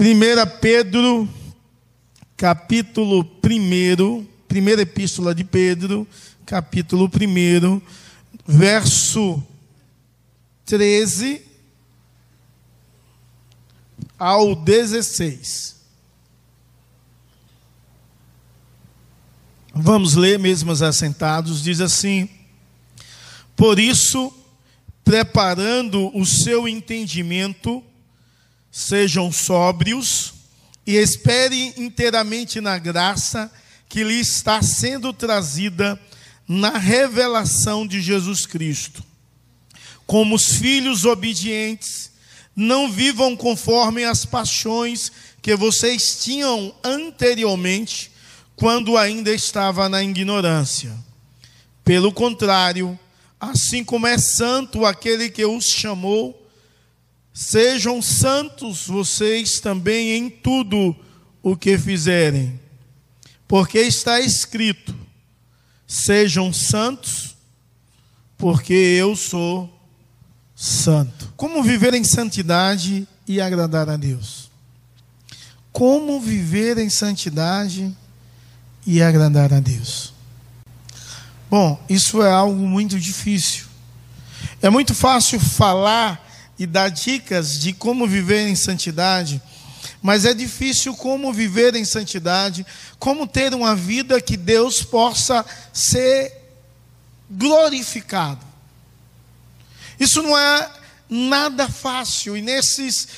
1 Pedro, capítulo 1, primeira epístola de Pedro, capítulo 1, verso 13 ao 16. Vamos ler, mesmo assentados, diz assim: Por isso, preparando o seu entendimento, sejam sóbrios e esperem inteiramente na graça que lhe está sendo trazida na revelação de Jesus Cristo. Como os filhos obedientes, não vivam conforme as paixões que vocês tinham anteriormente, quando ainda estava na ignorância. Pelo contrário, assim como é santo aquele que os chamou, sejam santos vocês também em tudo o que fizerem, porque está escrito: sejam santos, porque eu sou santo. Como viver em santidade e agradar a Deus? Como viver em santidade e agradar a Deus? Bom, isso é algo muito difícil. É muito fácil falar e dar dicas de como viver em santidade, mas é difícil como viver em santidade, como ter uma vida que Deus possa ser glorificado. Isso não é nada fácil, e nesses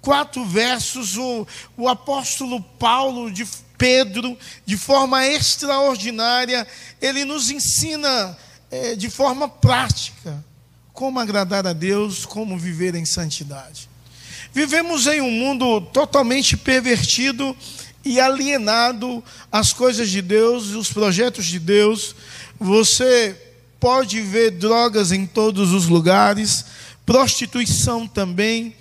quatro versos, o, o apóstolo Paulo, de Pedro, de forma extraordinária, ele nos ensina é, de forma prática como agradar a Deus, como viver em santidade. Vivemos em um mundo totalmente pervertido e alienado às coisas de Deus e os projetos de Deus. Você pode ver drogas em todos os lugares, prostituição também.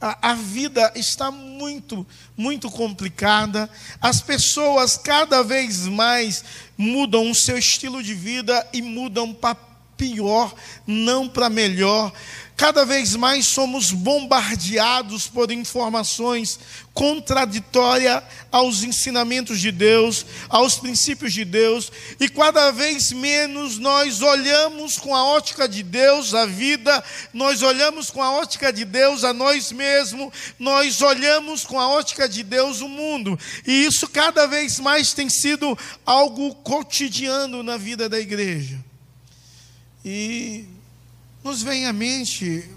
A, a, vida está muito, muito complicada. As pessoas cada vez mais mudam o seu estilo de vida e mudam para pior, não para melhor. Cada vez mais somos bombardeados por informações contraditórias aos ensinamentos de Deus, aos princípios de Deus, e cada vez menos nós olhamos com a ótica de Deus a vida, nós olhamos com a ótica de Deus a nós mesmos, nós olhamos com a ótica de Deus o mundo, e isso cada vez mais tem sido algo cotidiano na vida da igreja. E nos vem à mente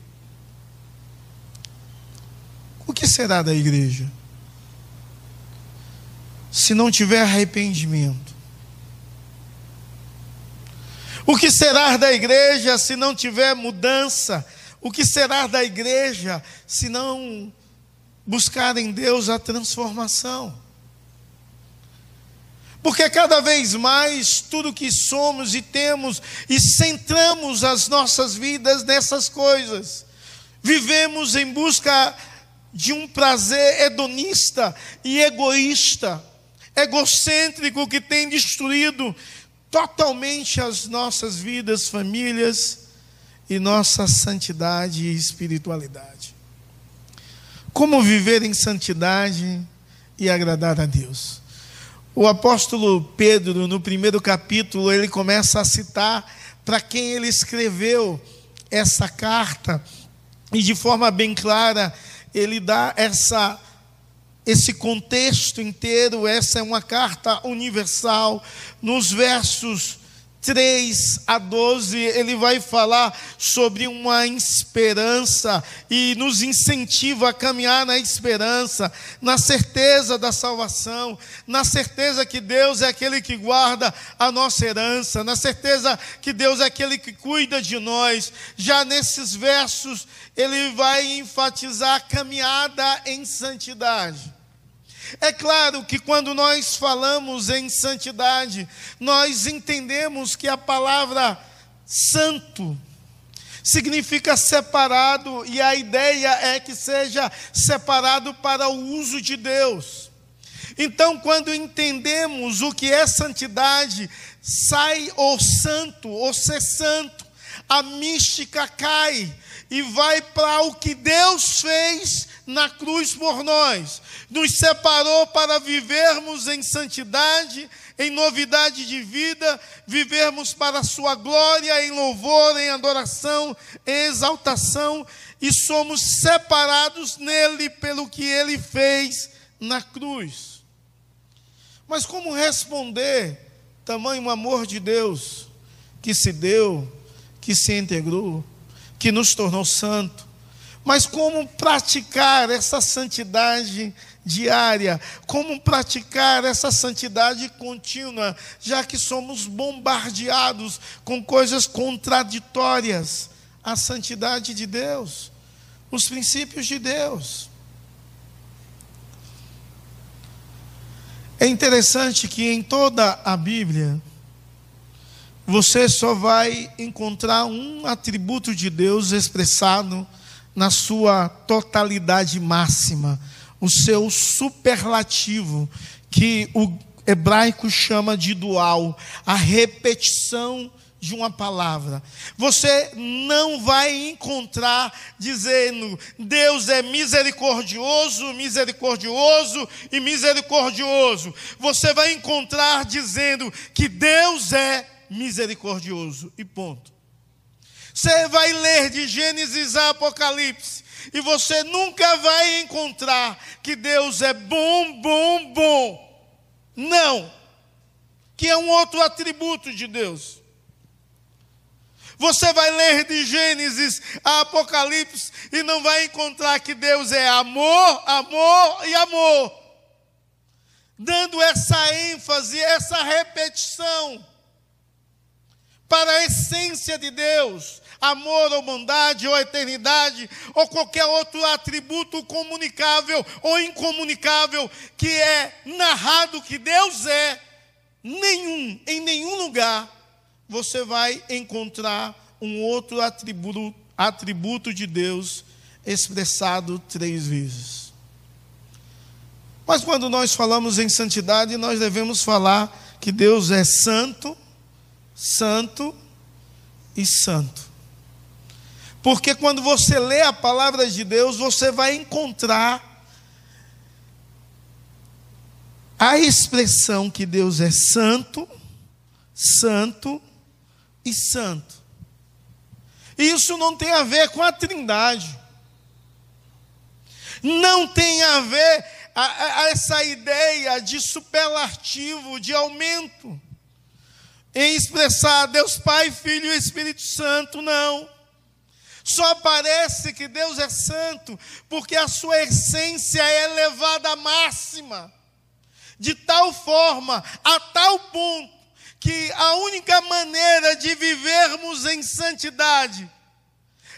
o que será da igreja se não tiver arrependimento? O que será da igreja se não tiver mudança? O que será da igreja se não buscar em Deus a transformação? Porque cada vez mais tudo que somos e temos e centramos as nossas vidas nessas coisas. Vivemos em busca de um prazer hedonista e egoísta, egocêntrico que tem destruído totalmente as nossas vidas, famílias e nossa santidade e espiritualidade. Como viver em santidade e agradar a Deus? O apóstolo Pedro, no primeiro capítulo, ele começa a citar para quem ele escreveu essa carta, e de forma bem clara, ele dá essa esse contexto inteiro, essa é uma carta universal, nos versos 3 a 12, ele vai falar sobre uma esperança e nos incentiva a caminhar na esperança, na certeza da salvação, na certeza que Deus é aquele que guarda a nossa herança, na certeza que Deus é aquele que cuida de nós. Já nesses versos, ele vai enfatizar a caminhada em santidade. É claro que quando nós falamos em santidade, nós entendemos que a palavra santo significa separado, e a ideia é que seja separado para o uso de Deus. Então, quando entendemos o que é santidade, sai o santo, o ser santo, a mística cai, e vai para o que Deus fez na cruz por nós. Nos separou para vivermos em santidade, em novidade de vida, vivermos para a sua glória, em louvor, em adoração, em exaltação, e somos separados nele pelo que ele fez na cruz. Mas como responder tamanho amor de Deus que se deu, que se integrou, que nos tornou santo? Mas como praticar essa santidade diária? Como praticar essa santidade contínua, já que somos bombardeados com coisas contraditórias à santidade de Deus, os princípios de Deus? É interessante que em toda a Bíblia, você só vai encontrar um atributo de Deus expressado na sua totalidade máxima, o seu superlativo, que o hebraico chama de dual, a repetição de uma palavra. Você não vai encontrar dizendo Deus é misericordioso, misericordioso e misericordioso. Você vai encontrar dizendo que Deus é misericordioso e ponto. Você vai ler de Gênesis a Apocalipse e você nunca vai encontrar que Deus é bom, bom, bom. Não. Que é um outro atributo de Deus. Você vai ler de Gênesis a Apocalipse e não vai encontrar que Deus é amor, amor e amor. Dando essa ênfase, essa repetição para a essência de Deus, amor ou bondade ou eternidade ou qualquer outro atributo comunicável ou incomunicável que é narrado que Deus é, nenhum, em nenhum lugar você vai encontrar um outro atributo, atributo de Deus expressado três vezes. Mas quando nós falamos em santidade, nós devemos falar que Deus é santo, santo e santo. Porque quando você lê a palavra de Deus, você vai encontrar a expressão que Deus é santo, santo e santo. Isso não tem a ver com a Trindade. Não tem a ver a, a essa ideia de superlativo, de aumento, em expressar Deus Pai, Filho e Espírito Santo, não. Só parece que Deus é santo porque a sua essência é elevada à máxima, de tal forma, a tal ponto, que a única maneira de vivermos em santidade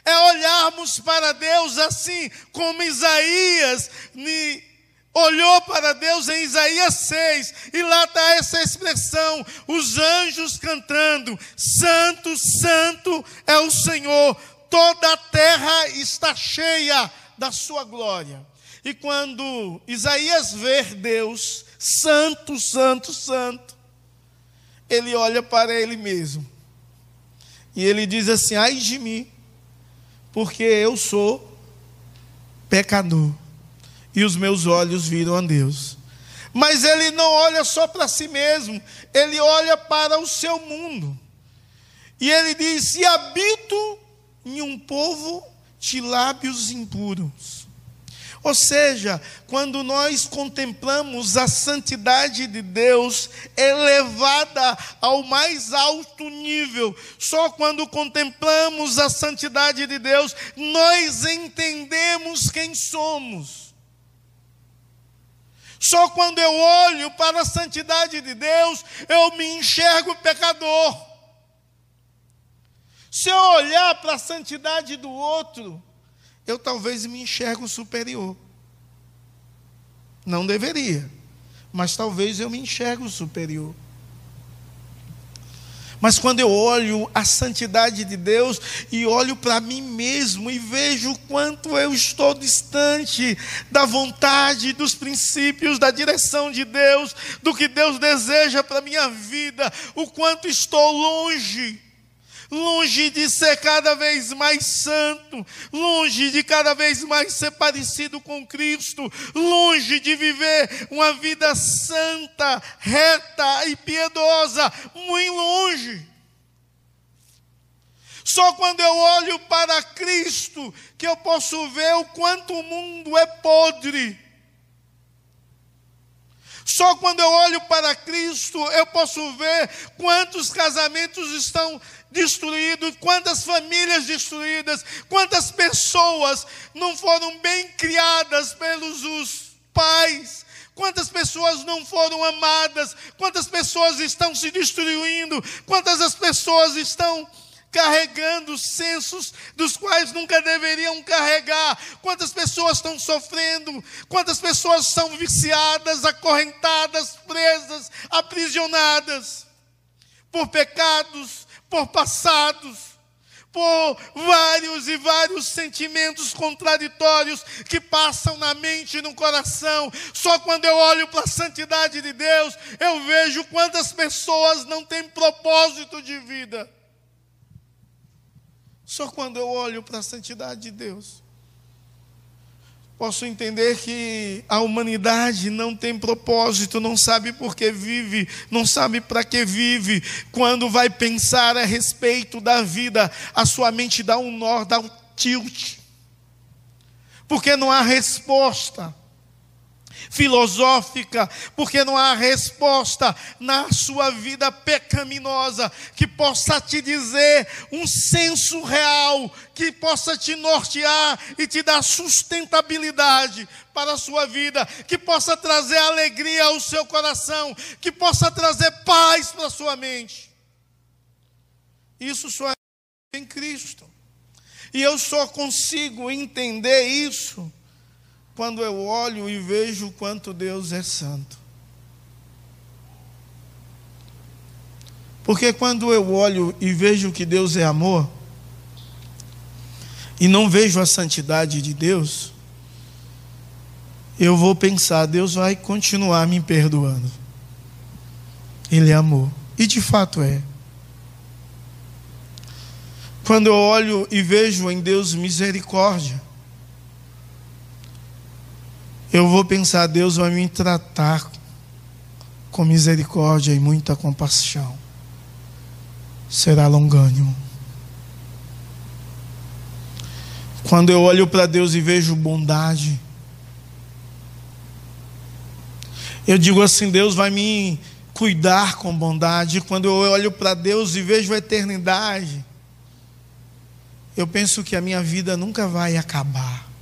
é olharmos para Deus assim como Isaías olhou para Deus em Isaías 6, e lá está essa expressão: os anjos cantando, Santo, Santo é o Senhor, toda a terra está cheia da sua glória. E quando Isaías vê Deus, Santo, Santo, Santo, ele olha para ele mesmo. E ele diz assim: ai de mim, porque eu sou pecador. E os meus olhos viram a Deus. Mas ele não olha só para si mesmo, ele olha para o seu mundo. E ele diz: E habito em um povo de lábios impuros. Ou seja, quando nós contemplamos a santidade de Deus elevada ao mais alto nível, só quando contemplamos a santidade de Deus, nós entendemos quem somos. Só quando eu olho para a santidade de Deus, eu me enxergo pecador. Se eu olhar para a santidade do outro, eu talvez me enxergo superior. Não deveria, mas talvez eu me enxergo superior. Mas quando eu olho a santidade de Deus e olho para mim mesmo e vejo o quanto eu estou distante da vontade, dos princípios, da direção de Deus, do que Deus deseja para a minha vida, o quanto estou longe longe de ser cada vez mais santo, longe de cada vez mais ser parecido com Cristo, longe de viver uma vida santa, reta e piedosa, muito longe. Só quando eu olho para Cristo que eu posso ver o quanto o mundo é podre. Só quando eu olho para Cristo eu posso ver quantos casamentos estão destruídos, quantas famílias destruídas, quantas pessoas não foram bem criadas pelos os pais, quantas pessoas não foram amadas, quantas pessoas estão se destruindo, quantas as pessoas estão carregando sensos dos quais nunca deveriam carregar. Quantas pessoas estão sofrendo, quantas pessoas são viciadas, acorrentadas, presas, aprisionadas por pecados, por passados, por vários e vários sentimentos contraditórios que passam na mente e no coração. Só quando eu olho para a santidade de Deus, eu vejo quantas pessoas não têm propósito de vida. Só quando eu olho para a santidade de Deus, posso entender que a humanidade não tem propósito, não sabe por que vive, não sabe para que vive. Quando vai pensar a respeito da vida, a sua mente dá um nó, dá um tilt, porque não há resposta filosófica, porque não há resposta na sua vida pecaminosa que possa te dizer um senso real, que possa te nortear e te dar sustentabilidade para a sua vida, que possa trazer alegria ao seu coração, que possa trazer paz para a sua mente. Isso só é em Cristo. E eu só consigo entender isso quando eu olho e vejo quanto Deus é santo. Porque quando eu olho e vejo que Deus é amor, e não vejo a santidade de Deus, eu vou pensar, Deus vai continuar me perdoando. Ele é amor. E de fato é. Quando eu olho e vejo em Deus misericórdia, eu vou pensar, Deus vai me tratar com misericórdia e muita compaixão. Será longânimo. Quando eu olho para Deus e vejo bondade, eu digo assim: Deus vai me cuidar com bondade. Quando eu olho para Deus e vejo a eternidade, eu penso que a minha vida nunca vai acabar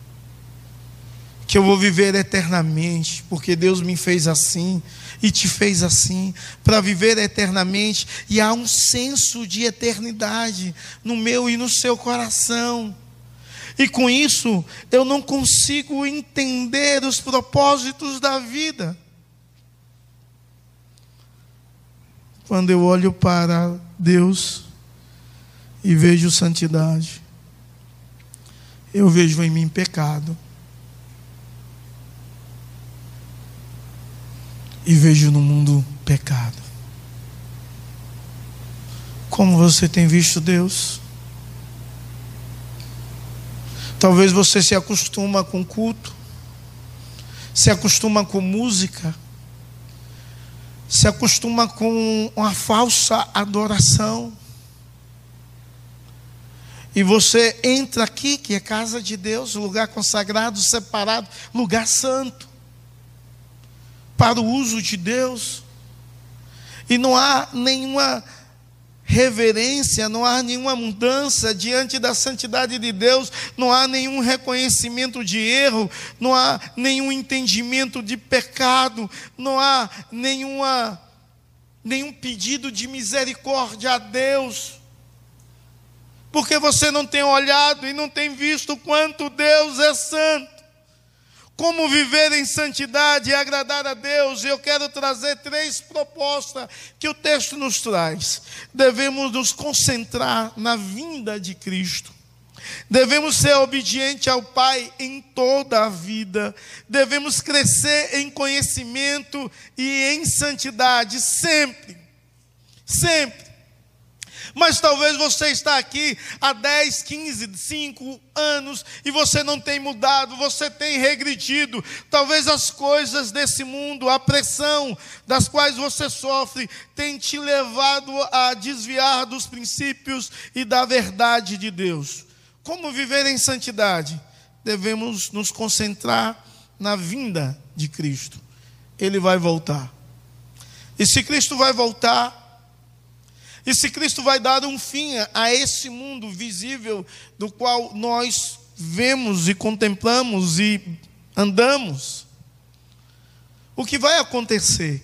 que eu vou viver eternamente, porque Deus me fez assim e te fez assim, para viver eternamente, e há um senso de eternidade no meu e no seu coração. E com isso, eu não consigo entender os propósitos da vida. Quando eu olho para Deus e vejo santidade, eu vejo em mim pecado. E vejo no mundo pecado. Como você tem visto Deus? Talvez você se acostuma com culto, se acostuma com música, se acostuma com uma falsa adoração. E você entra aqui, que é casa de Deus, lugar consagrado, separado, lugar santo para o uso de Deus. E não há nenhuma reverência, não há nenhuma mudança diante da santidade de Deus, não há nenhum reconhecimento de erro, não há nenhum entendimento de pecado, não há nenhuma, nenhum pedido de misericórdia a Deus. Porque você não tem olhado e não tem visto quanto Deus é santo como viver em santidade e agradar a Deus, eu quero trazer três propostas que o texto nos traz. Devemos nos concentrar na vinda de Cristo. Devemos ser obedientes ao Pai em toda a vida. Devemos crescer em conhecimento e em santidade sempre. Sempre. Mas talvez você está aqui há 10, 15, 5 anos e você não tem mudado, você tem regredido. Talvez as coisas desse mundo, a pressão das quais você sofre, tem te levado a desviar dos princípios e da verdade de Deus. Como viver em santidade? Devemos nos concentrar na vinda de Cristo. Ele vai voltar. E se Cristo vai voltar, e se Cristo vai dar um fim a esse mundo visível do qual nós vemos e contemplamos e andamos, o que vai acontecer?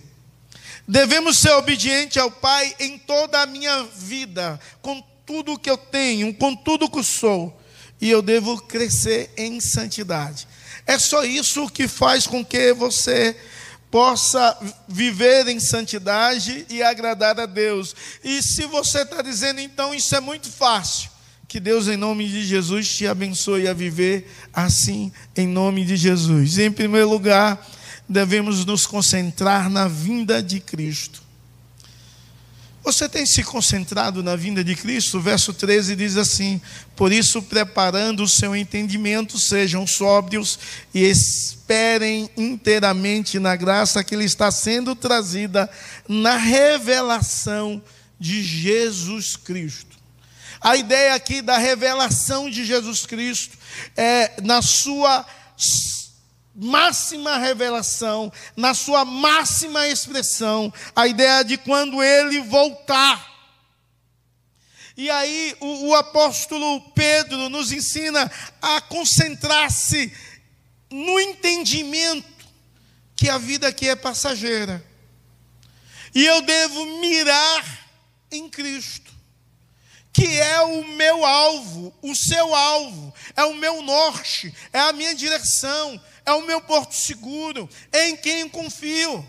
Devemos ser obedientes ao Pai em toda a minha vida, com tudo que eu tenho, com tudo que sou, e eu devo crescer em santidade. É só isso que faz com que você possa viver em santidade e agradar a Deus. E se você está dizendo, então, isso é muito fácil, que Deus, em nome de Jesus, te abençoe a viver assim, em nome de Jesus. Em primeiro lugar, devemos nos concentrar na vinda de Cristo. Você tem se concentrado na vinda de Cristo? O verso 13 diz assim: Por isso, preparando o seu entendimento, sejam sóbrios e esperem inteiramente na graça que lhe está sendo trazida na revelação de Jesus Cristo. A ideia aqui da revelação de Jesus Cristo é na sua máxima revelação, na sua máxima expressão, a ideia de quando ele voltar. E aí o, o apóstolo Pedro nos ensina a concentrar-se no entendimento que a vida aqui é passageira. E eu devo mirar em Cristo, que é o meu alvo, o seu alvo, é o meu norte, é a minha direção, é o meu porto seguro, é em quem confio.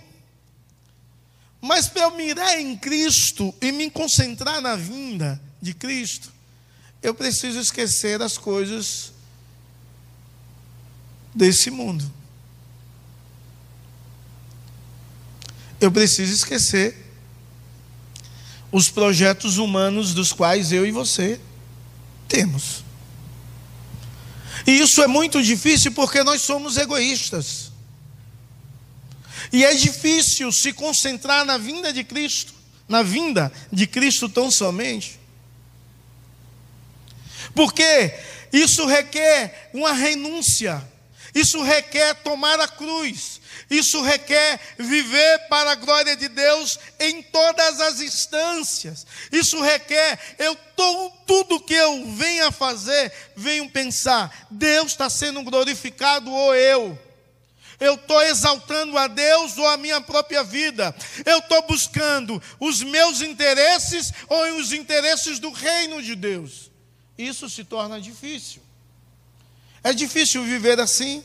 Mas para eu mirar em Cristo e me concentrar na vinda de Cristo, eu preciso esquecer as coisas desse mundo. Eu preciso esquecer os projetos humanos dos quais eu e você temos. E isso é muito difícil porque nós somos egoístas. E é difícil se concentrar na vinda de Cristo, na vinda de Cristo tão somente. Porque isso requer uma renúncia, isso requer tomar a cruz, isso requer viver para a glória de Deus em todas as instâncias. Isso requer, eu tudo que eu venha fazer, venho pensar, Deus está sendo glorificado ou eu? Eu estou exaltando a Deus ou a minha própria vida? Eu estou buscando os meus interesses ou os interesses do reino de Deus? Isso se torna difícil. É difícil viver assim.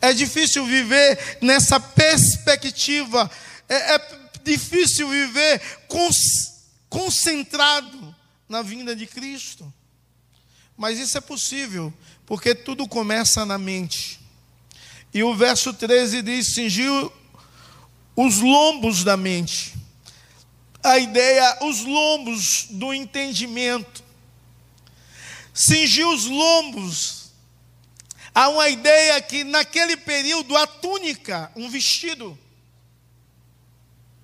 É difícil viver nessa perspectiva. É, é difícil viver concentrado na vinda de Cristo. Mas isso é possível, porque tudo começa na mente. E o verso 13 diz: cingiu os lombos da mente. A ideia, os lombos do entendimento. Cingiu os lombos Há uma ideia que naquele período a túnica, um vestido,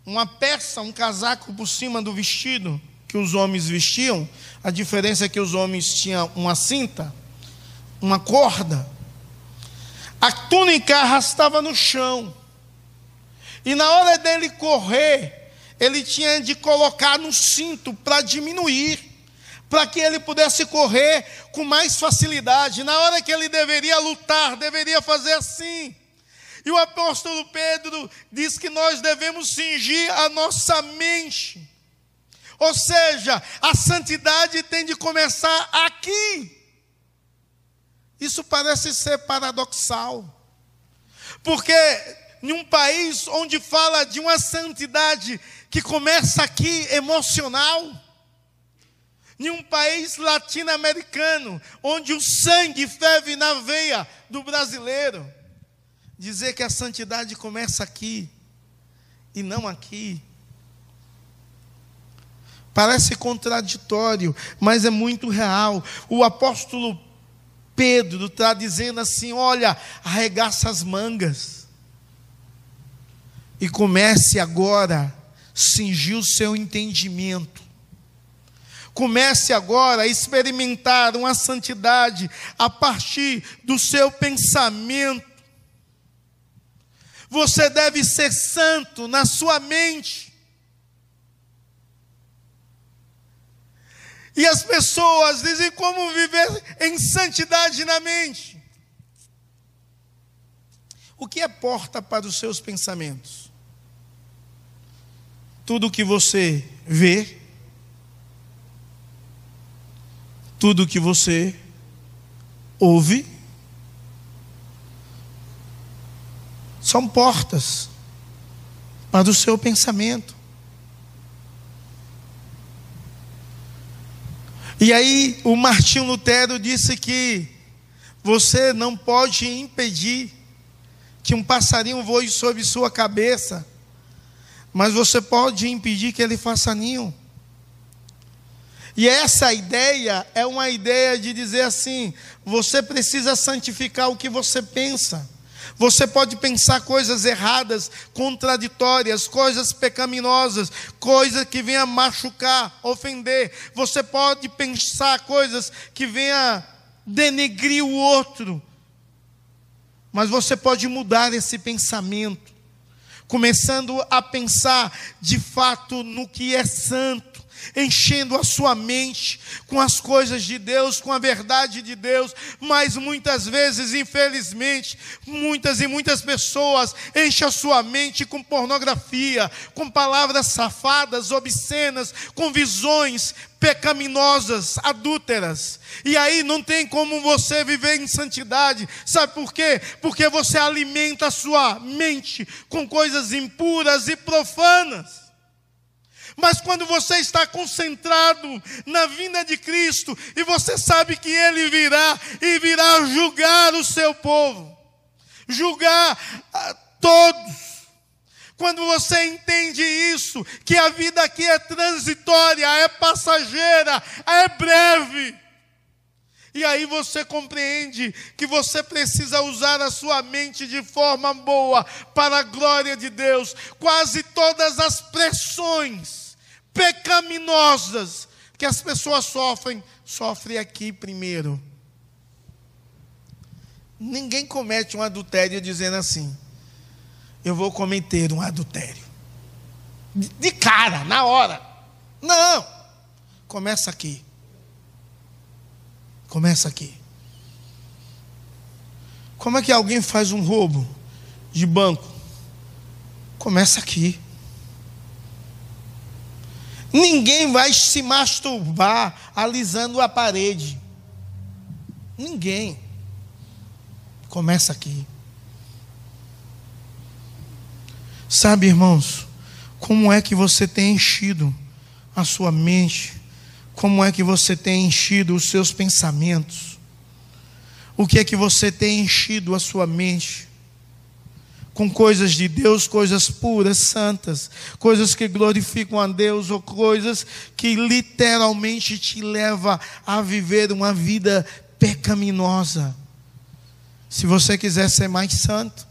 uma peça, um casaco por cima do vestido que os homens vestiam, a diferença é que os homens tinham uma cinta, uma corda. A túnica arrastava no chão. E na hora dele correr, ele tinha de colocar no cinto para diminuir para que ele pudesse correr com mais facilidade. Na hora que ele deveria lutar, deveria fazer assim. E o apóstolo Pedro diz que nós devemos cingir a nossa mente. Ou seja, a santidade tem de começar aqui. Isso parece ser paradoxal. Porque em um país onde fala de uma santidade que começa aqui emocional, em um país latino-americano, onde o sangue ferve na veia do brasileiro, dizer que a santidade começa aqui e não aqui. Parece contraditório, mas é muito real. O apóstolo Pedro está dizendo assim: olha, arregaça as mangas e comece agora a cingir o seu entendimento. Comece agora a experimentar uma santidade a partir do seu pensamento. Você deve ser santo na sua mente. E as pessoas dizem como viver em santidade na mente. O que é porta para os seus pensamentos? Tudo que você vê, tudo que você ouve, são portas para o seu pensamento. E aí o Martinho Lutero disse que você não pode impedir que um passarinho voe sobre sua cabeça, mas você pode impedir que ele faça ninho. E essa ideia é uma ideia de dizer assim: você precisa santificar o que você pensa. Você pode pensar coisas erradas, contraditórias, coisas pecaminosas, coisas que venham machucar, ofender. Você pode pensar coisas que venham denegrir o outro. Mas você pode mudar esse pensamento, começando a pensar de fato no que é santo enchendo a sua mente com as coisas de Deus, com a verdade de Deus, mas muitas vezes, infelizmente, muitas e muitas pessoas enchem a sua mente com pornografia, com palavras safadas, obscenas, com visões pecaminosas, adúlteras. E aí não tem como você viver em santidade. Sabe por quê? Porque você alimenta a sua mente com coisas impuras e profanas. Mas quando você está concentrado na vinda de Cristo e você sabe que Ele virá e virá julgar o seu povo, julgar a todos. Quando você entende isso, que a vida aqui é transitória, é passageira, é breve. E aí você compreende que você precisa usar a sua mente de forma boa para a glória de Deus. Quase todas as pressões pecaminosas que as pessoas sofrem, sofrem aqui primeiro. Ninguém comete um adultério dizendo assim: eu vou cometer um adultério. De cara, na hora. Não. Começa aqui. Começa aqui. Como é que alguém faz um roubo de banco? Começa aqui. Ninguém vai se masturbar alisando a parede. Ninguém. Começa aqui. Sabe, irmãos, como é que você tem enchido a sua mente? Como é que você tem enchido os seus pensamentos? O que é que você tem enchido a sua mente? Com coisas de Deus, coisas puras, santas, coisas que glorificam a Deus ou coisas que literalmente te leva a viver uma vida pecaminosa. Se você quiser ser mais santo,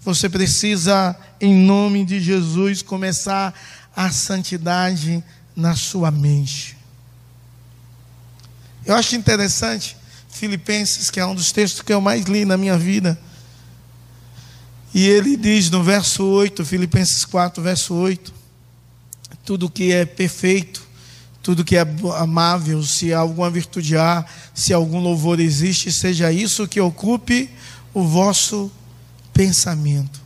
você precisa, em nome de Jesus, começar a santidade na sua mente. Eu acho interessante Filipenses, que é um dos textos que eu mais li na minha vida e ele diz no verso 8, Filipenses 4, verso 8: tudo que é perfeito, tudo que é amável, se alguma virtude há, se algum louvor existe, seja isso que ocupe o vosso pensamento.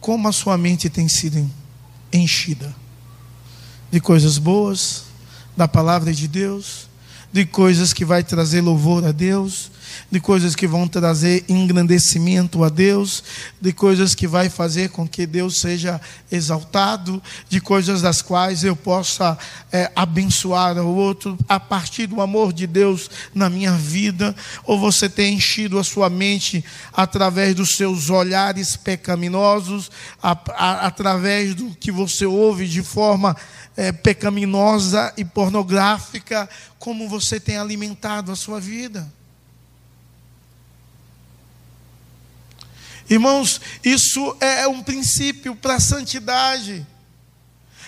Como a sua mente tem sido enchida de coisas boas, da palavra de Deus, de coisas que vai trazer louvor a Deus, de coisas que vão trazer engrandecimento a Deus, de coisas que vai fazer com que Deus seja exaltado, de coisas das quais eu possa é, abençoar o outro a partir do amor de Deus na minha vida, ou você tem enchido a sua mente através dos seus olhares pecaminosos, a, a, através do que você ouve de forma é, pecaminosa e pornográfica, como você tem alimentado a sua vida. Irmãos, isso é um princípio para a santidade.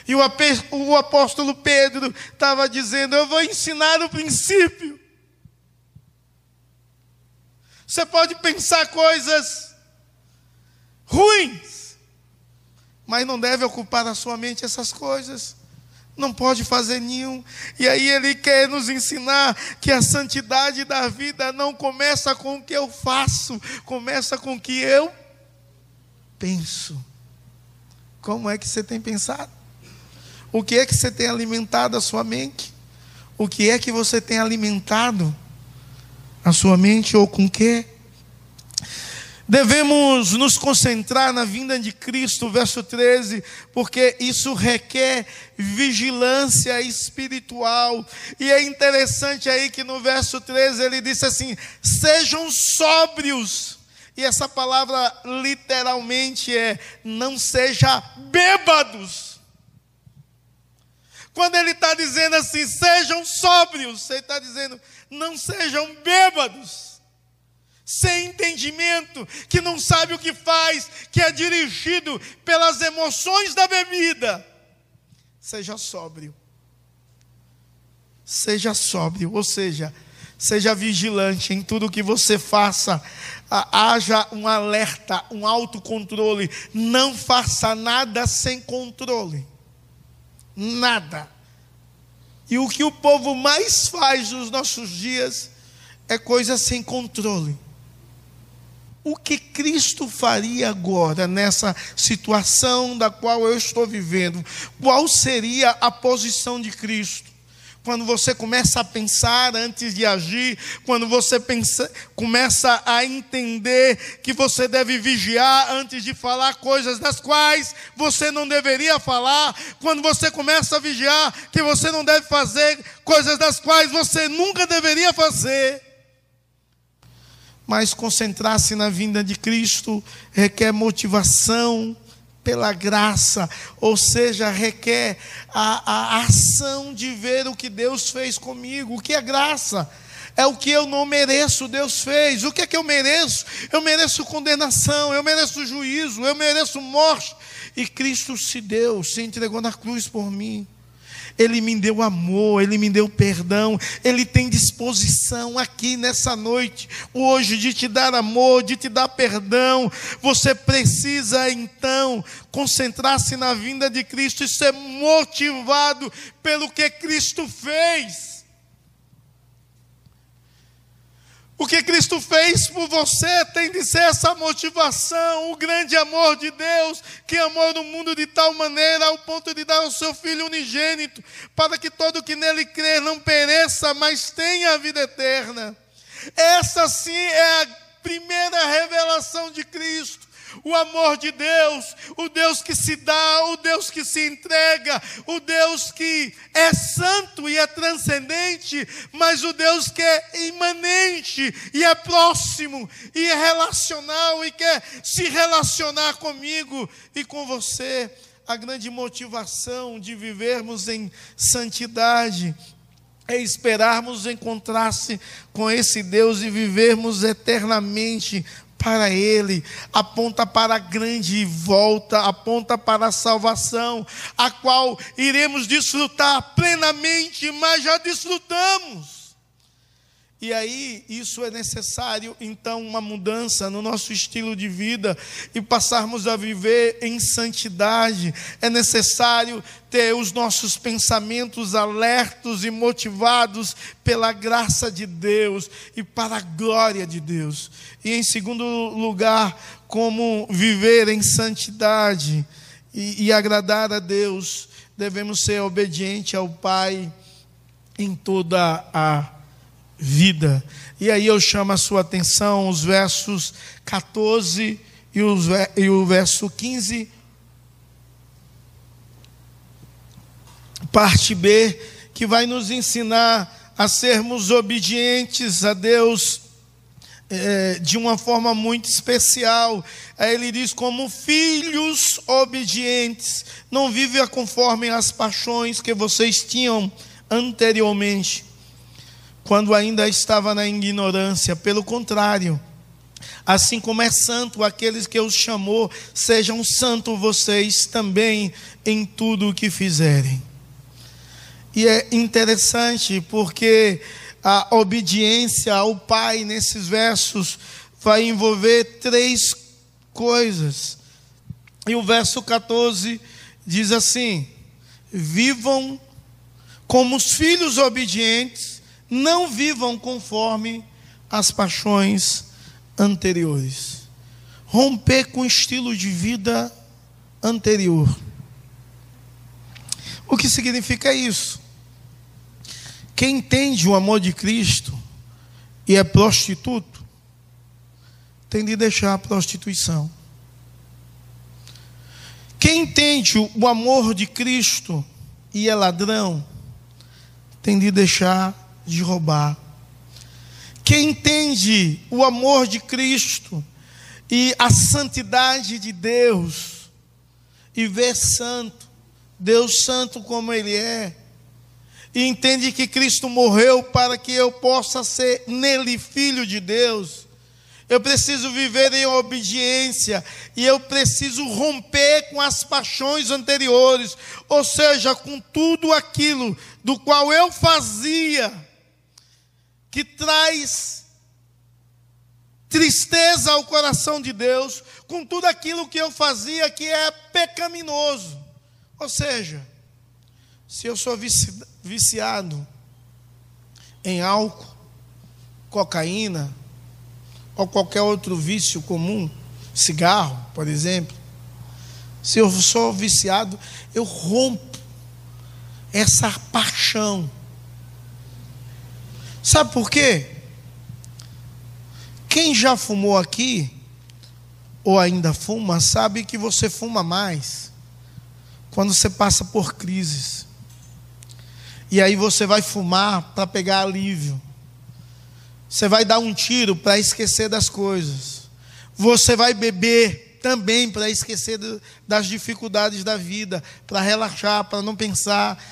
E o apóstolo Pedro estava dizendo: Eu vou ensinar o princípio. Você pode pensar coisas ruins, mas não deve ocupar a sua mente essas coisas. Não pode fazer nenhum. E aí ele quer nos ensinar que a santidade da vida não começa com o que eu faço, começa com o que eu penso. Como é que você tem pensado? O que é que você tem alimentado a sua mente? O que é que você tem alimentado a sua mente ou com que? Devemos nos concentrar na vinda de Cristo, verso 13, porque isso requer vigilância espiritual. E é interessante aí que no verso 13 ele disse assim: sejam sóbrios. E essa palavra literalmente é: não seja bêbados. Quando ele está dizendo assim, sejam sóbrios, ele está dizendo, não sejam bêbados sem entendimento, que não sabe o que faz, que é dirigido pelas emoções da bebida. Seja sóbrio. Seja sóbrio, ou seja, seja vigilante em tudo que você faça. Haja um alerta, um autocontrole. Não faça nada sem controle. Nada. E o que o povo mais faz nos nossos dias é coisa sem controle o que Cristo faria agora nessa situação da qual eu estou vivendo? Qual seria a posição de Cristo? Quando você começa a pensar antes de agir, quando você pensa, começa a entender que você deve vigiar antes de falar coisas das quais você não deveria falar, quando você começa a vigiar que você não deve fazer coisas das quais você nunca deveria fazer mas concentrar-se na vinda de Cristo requer motivação pela graça, ou seja, requer a, a ação de ver o que Deus fez comigo. O que é graça? É o que eu não mereço, Deus fez. O que é que eu mereço? Eu mereço condenação, eu mereço juízo, eu mereço morte. E Cristo se deu, se entregou na cruz por mim. Ele me deu amor, Ele me deu perdão, Ele tem disposição aqui nessa noite, hoje, de te dar amor, de te dar perdão. Você precisa então concentrar-se na vinda de Cristo e ser motivado pelo que Cristo fez. O que Cristo fez por você tem de ser essa motivação, o grande amor de Deus, que amou no mundo de tal maneira ao ponto de dar o seu Filho unigênito, para que todo que nele crer não pereça, mas tenha a vida eterna. Essa sim é a primeira revelação de Cristo o amor de Deus, o Deus que se dá, o Deus que se entrega, o Deus que é santo e é transcendente, mas o Deus que é imanente e é próximo e é relacional e quer se relacionar comigo e com você. A grande motivação de vivermos em santidade é esperarmos encontrar-se com esse Deus e vivermos eternamente para Ele, aponta para a grande volta, aponta para a salvação, a qual iremos desfrutar plenamente, mas já desfrutamos. E aí, isso é necessário, então, uma mudança no nosso estilo de vida e passarmos a viver em santidade. É necessário ter os nossos pensamentos alertos e motivados pela graça de Deus e para a glória de Deus. E, em segundo lugar, como viver em santidade e, e agradar a Deus, devemos ser obedientes ao Pai em toda a vida. E aí eu chamo a sua atenção os versos 14 e, os, e o verso 15. Parte B, que vai nos ensinar a sermos obedientes a Deus é, de uma forma muito especial. Aí ele diz: como filhos obedientes, não vive conforme as paixões que vocês tinham anteriormente, quando ainda estava na ignorância. Pelo contrário, assim como é santo aqueles que os chamou, sejam santos vocês também em tudo o que fizerem. E é interessante porque a obediência ao Pai nesses versos vai envolver três coisas. E o verso 14 diz assim: Vivam como os filhos obedientes, não vivam conforme as paixões anteriores. Romper com o estilo de vida anterior. O que significa isso? Quem entende o amor de Cristo e é prostituto, tem de deixar a prostituição. Quem entende o amor de Cristo e é ladrão, tem de deixar de roubar. Quem entende o amor de Cristo e a santidade de Deus, e vê santo, Deus santo como Ele é, e entende que Cristo morreu para que eu possa ser nele filho de Deus. Eu preciso viver em obediência e eu preciso romper com as paixões anteriores, ou seja, com tudo aquilo do qual eu fazia que traz tristeza ao coração de Deus, com tudo aquilo que eu fazia que é pecaminoso. Ou seja, se eu sou viciado em álcool, cocaína ou qualquer outro vício comum, cigarro, por exemplo, se eu sou viciado, eu rompo essa paixão. Sabe por quê? Quem já fumou aqui, ou ainda fuma, sabe que você fuma mais quando você passa por crises. E aí você vai fumar para pegar alívio. Você vai dar um tiro para esquecer das coisas. Você vai beber também para esquecer das dificuldades da vida, para relaxar, para não pensar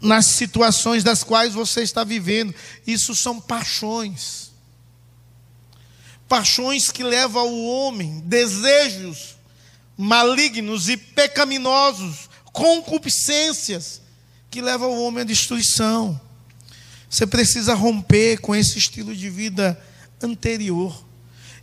nas situações das quais você está vivendo. Isso são paixões. Paixões que levam o homem, desejos malignos e pecaminosos, concupiscências que leva o homem à destruição. Você precisa romper com esse estilo de vida anterior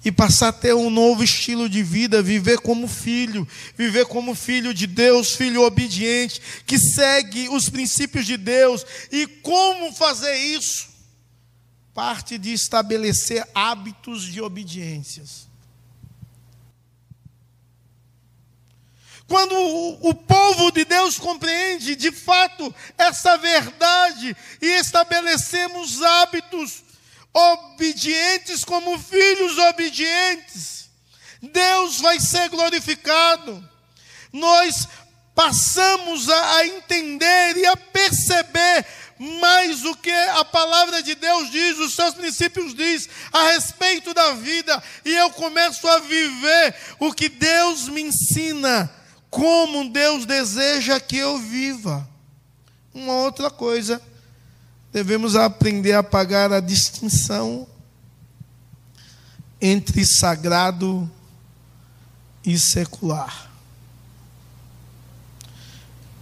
e passar a ter um novo estilo de vida, viver como filho, viver como filho de Deus, filho obediente, que segue os princípios de Deus. E como fazer isso? Parte de estabelecer hábitos de obediências. Quando o, povo de Deus compreende de fato essa verdade e estabelecemos hábitos obedientes como filhos obedientes, Deus vai ser glorificado. Nós passamos a, entender e a perceber mais o que a palavra de Deus diz, os seus princípios diz a respeito da vida, e eu começo a viver o que Deus me ensina como Deus deseja que eu viva. Uma outra coisa, devemos aprender a pagar a distinção entre sagrado e secular.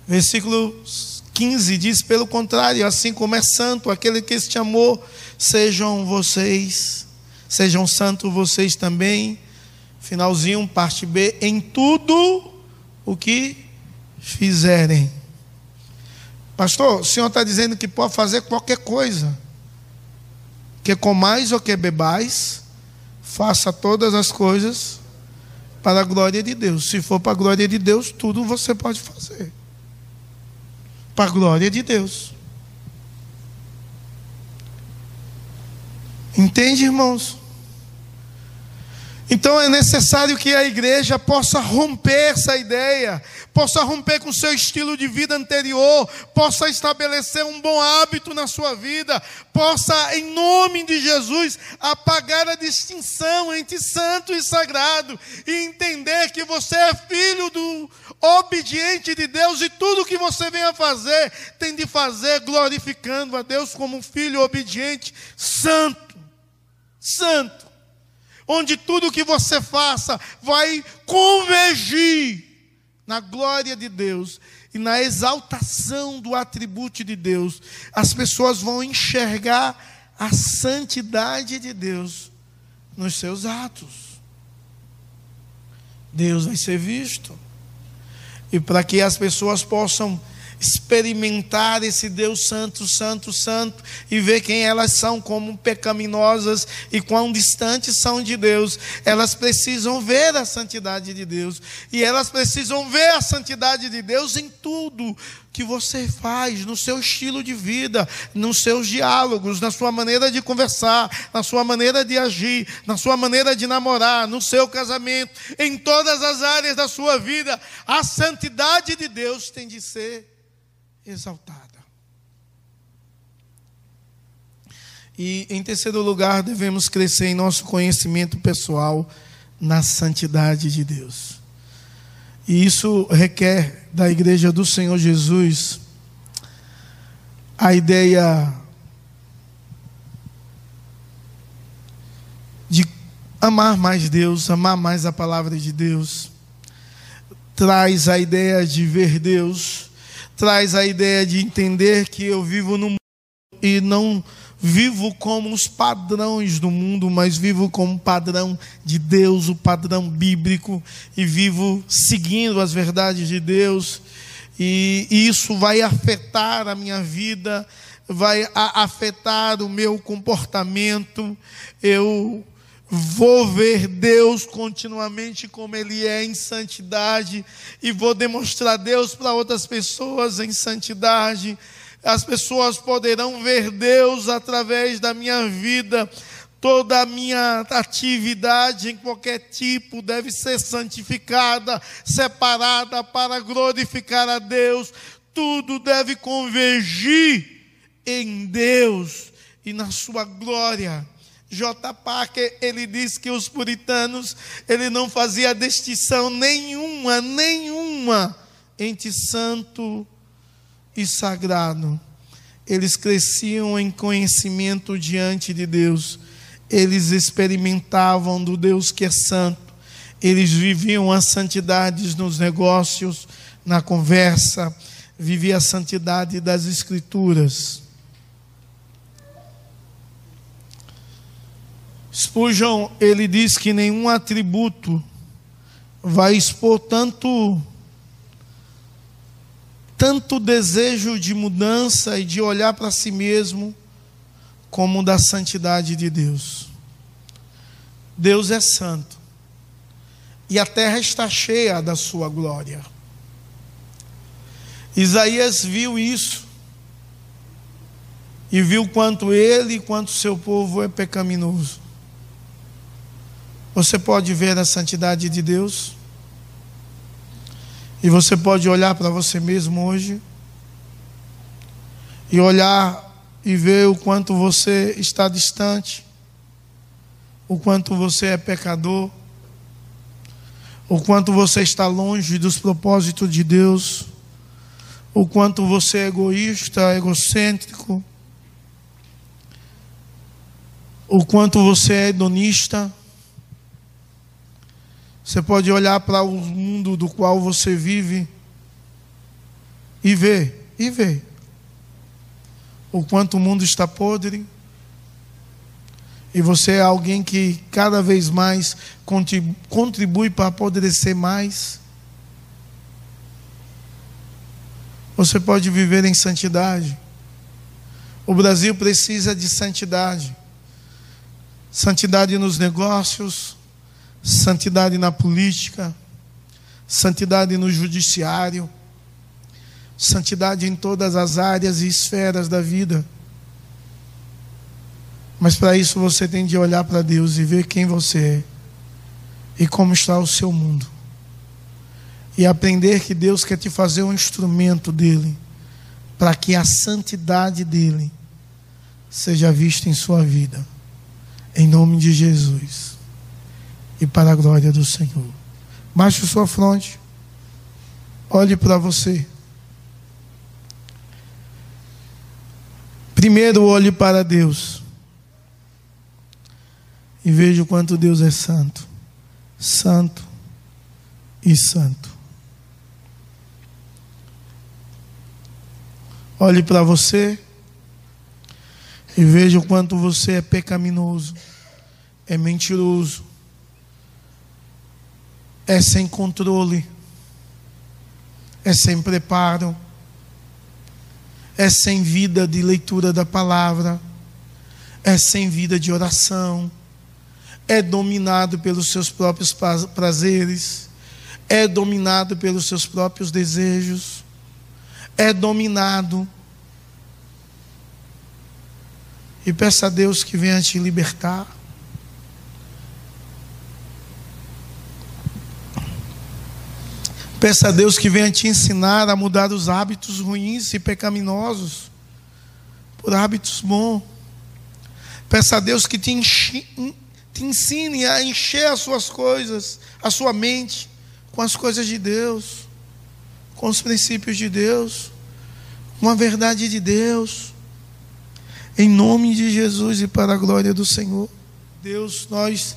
Versículo 15 diz: pelo contrário, assim como é santo aquele que te amou, sejam vocês, sejam santos vocês também. Finalzinho, parte B, em tudo o que fizerem. Pastor, o senhor está dizendo que pode fazer qualquer coisa. Que comais ou que bebais, faça todas as coisas para a glória de Deus. Se for para a glória de Deus, tudo você pode fazer. Para a glória de Deus. Entende, irmãos? Então é necessário que a igreja possa romper essa ideia, possa romper com o seu estilo de vida anterior, possa estabelecer um bom hábito na sua vida, possa, em nome de Jesus, apagar a distinção entre santo e sagrado e entender que você é filho do obediente de Deus e tudo que você vem a fazer tem de fazer glorificando a Deus como um filho obediente, santo, santo onde tudo que você faça vai convergir na glória de Deus e na exaltação do atributo de Deus. As pessoas vão enxergar a santidade de Deus nos seus atos. Deus vai ser visto. E para que as pessoas possam experimentar esse Deus Santo, Santo, Santo e ver quem elas são como pecaminosas e quão distantes são de Deus. Elas precisam ver a santidade de Deus e elas precisam ver a santidade de Deus em tudo que você faz, no seu estilo de vida, nos seus diálogos, na sua maneira de conversar, na sua maneira de agir, na sua maneira de namorar, no seu casamento, em todas as áreas da sua vida. A santidade de Deus tem de ser exaltada. E em terceiro lugar, devemos crescer em nosso conhecimento pessoal na santidade de Deus. E isso requer da igreja do Senhor Jesus a ideia de amar mais Deus, amar mais a palavra de Deus. Traz a ideia de ver Deus traz a ideia de entender que eu vivo no mundo e não vivo como os padrões do mundo, mas vivo como o padrão de Deus, o padrão bíblico, e vivo seguindo as verdades de Deus, e isso vai afetar a minha vida, vai afetar o meu comportamento. Eu Vou ver Deus continuamente como Ele é em santidade e vou demonstrar Deus para outras pessoas em santidade. As pessoas poderão ver Deus através da minha vida. Toda a minha atividade em qualquer tipo deve ser santificada, separada para glorificar a Deus. Tudo deve convergir em Deus e na Sua glória. J. Parker, ele diz que os puritanos, ele não fazia distinção nenhuma, nenhuma entre santo e sagrado. Eles cresciam em conhecimento diante de Deus. Eles experimentavam do Deus que é santo. Eles viviam a santidade nos negócios, na conversa, viviam a santidade das escrituras. Spurgeon, ele diz que nenhum atributo vai expor tanto tanto desejo de mudança e de olhar para si mesmo como da santidade de Deus. Deus é santo. E a terra está cheia da sua glória. Isaías viu isso. E viu quanto ele e quanto seu povo é pecaminoso. Você pode ver a santidade de Deus. E você pode olhar para você mesmo hoje. E olhar e ver o quanto você está distante. O quanto você é pecador. O quanto você está longe dos propósitos de Deus. O quanto você é egoísta, egocêntrico. O quanto você é hedonista você pode olhar para o mundo do qual você vive e ver, e ver o quanto o mundo está podre. E você é alguém que cada vez mais contribui para apodrecer mais. Você pode viver em santidade. O Brasil precisa de santidade. Santidade nos negócios, santidade na política, santidade no judiciário, santidade em todas as áreas e esferas da vida. Mas para isso você tem de olhar para Deus e ver quem você é e como está o seu mundo. E aprender que Deus quer te fazer um instrumento dele, para que a santidade dele seja vista em sua vida. Em nome de Jesus. E para a glória do Senhor. Baixe sua fronte. Olhe para você. Primeiro olhe para Deus. E veja o quanto Deus é santo. Santo e santo. Olhe para você e veja o quanto você é pecaminoso, é mentiroso, é sem controle, é sem preparo, é sem vida de leitura da palavra, é sem vida de oração, é dominado pelos seus próprios prazeres, é dominado pelos seus próprios desejos, é dominado. E peça a Deus que venha te libertar. Peça a Deus que venha te ensinar a mudar os hábitos ruins e pecaminosos por hábitos bons. Peça a Deus que te, enche, te ensine a encher as suas coisas, a sua mente, com as coisas de Deus, com os princípios de Deus, com a verdade de Deus. Em nome de Jesus e para a glória do Senhor. Deus, nós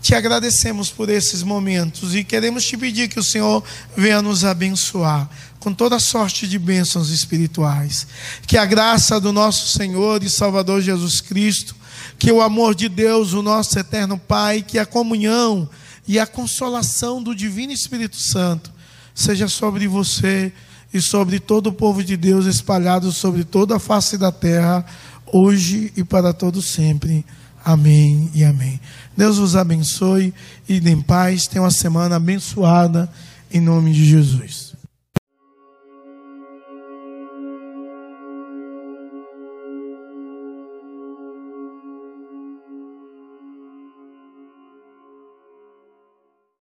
te agradecemos por esses momentos e queremos te pedir que o Senhor venha nos abençoar com toda sorte de bênçãos espirituais. Que a graça do nosso Senhor e Salvador Jesus Cristo, que o amor de Deus, o nosso eterno Pai, que a comunhão e a consolação do Divino Espírito Santo seja sobre você e sobre todo o povo de Deus espalhado sobre toda a face da terra, hoje e para todo sempre. Amém e amém. Deus vos abençoe e em paz. Tenha uma semana abençoada em nome de Jesus.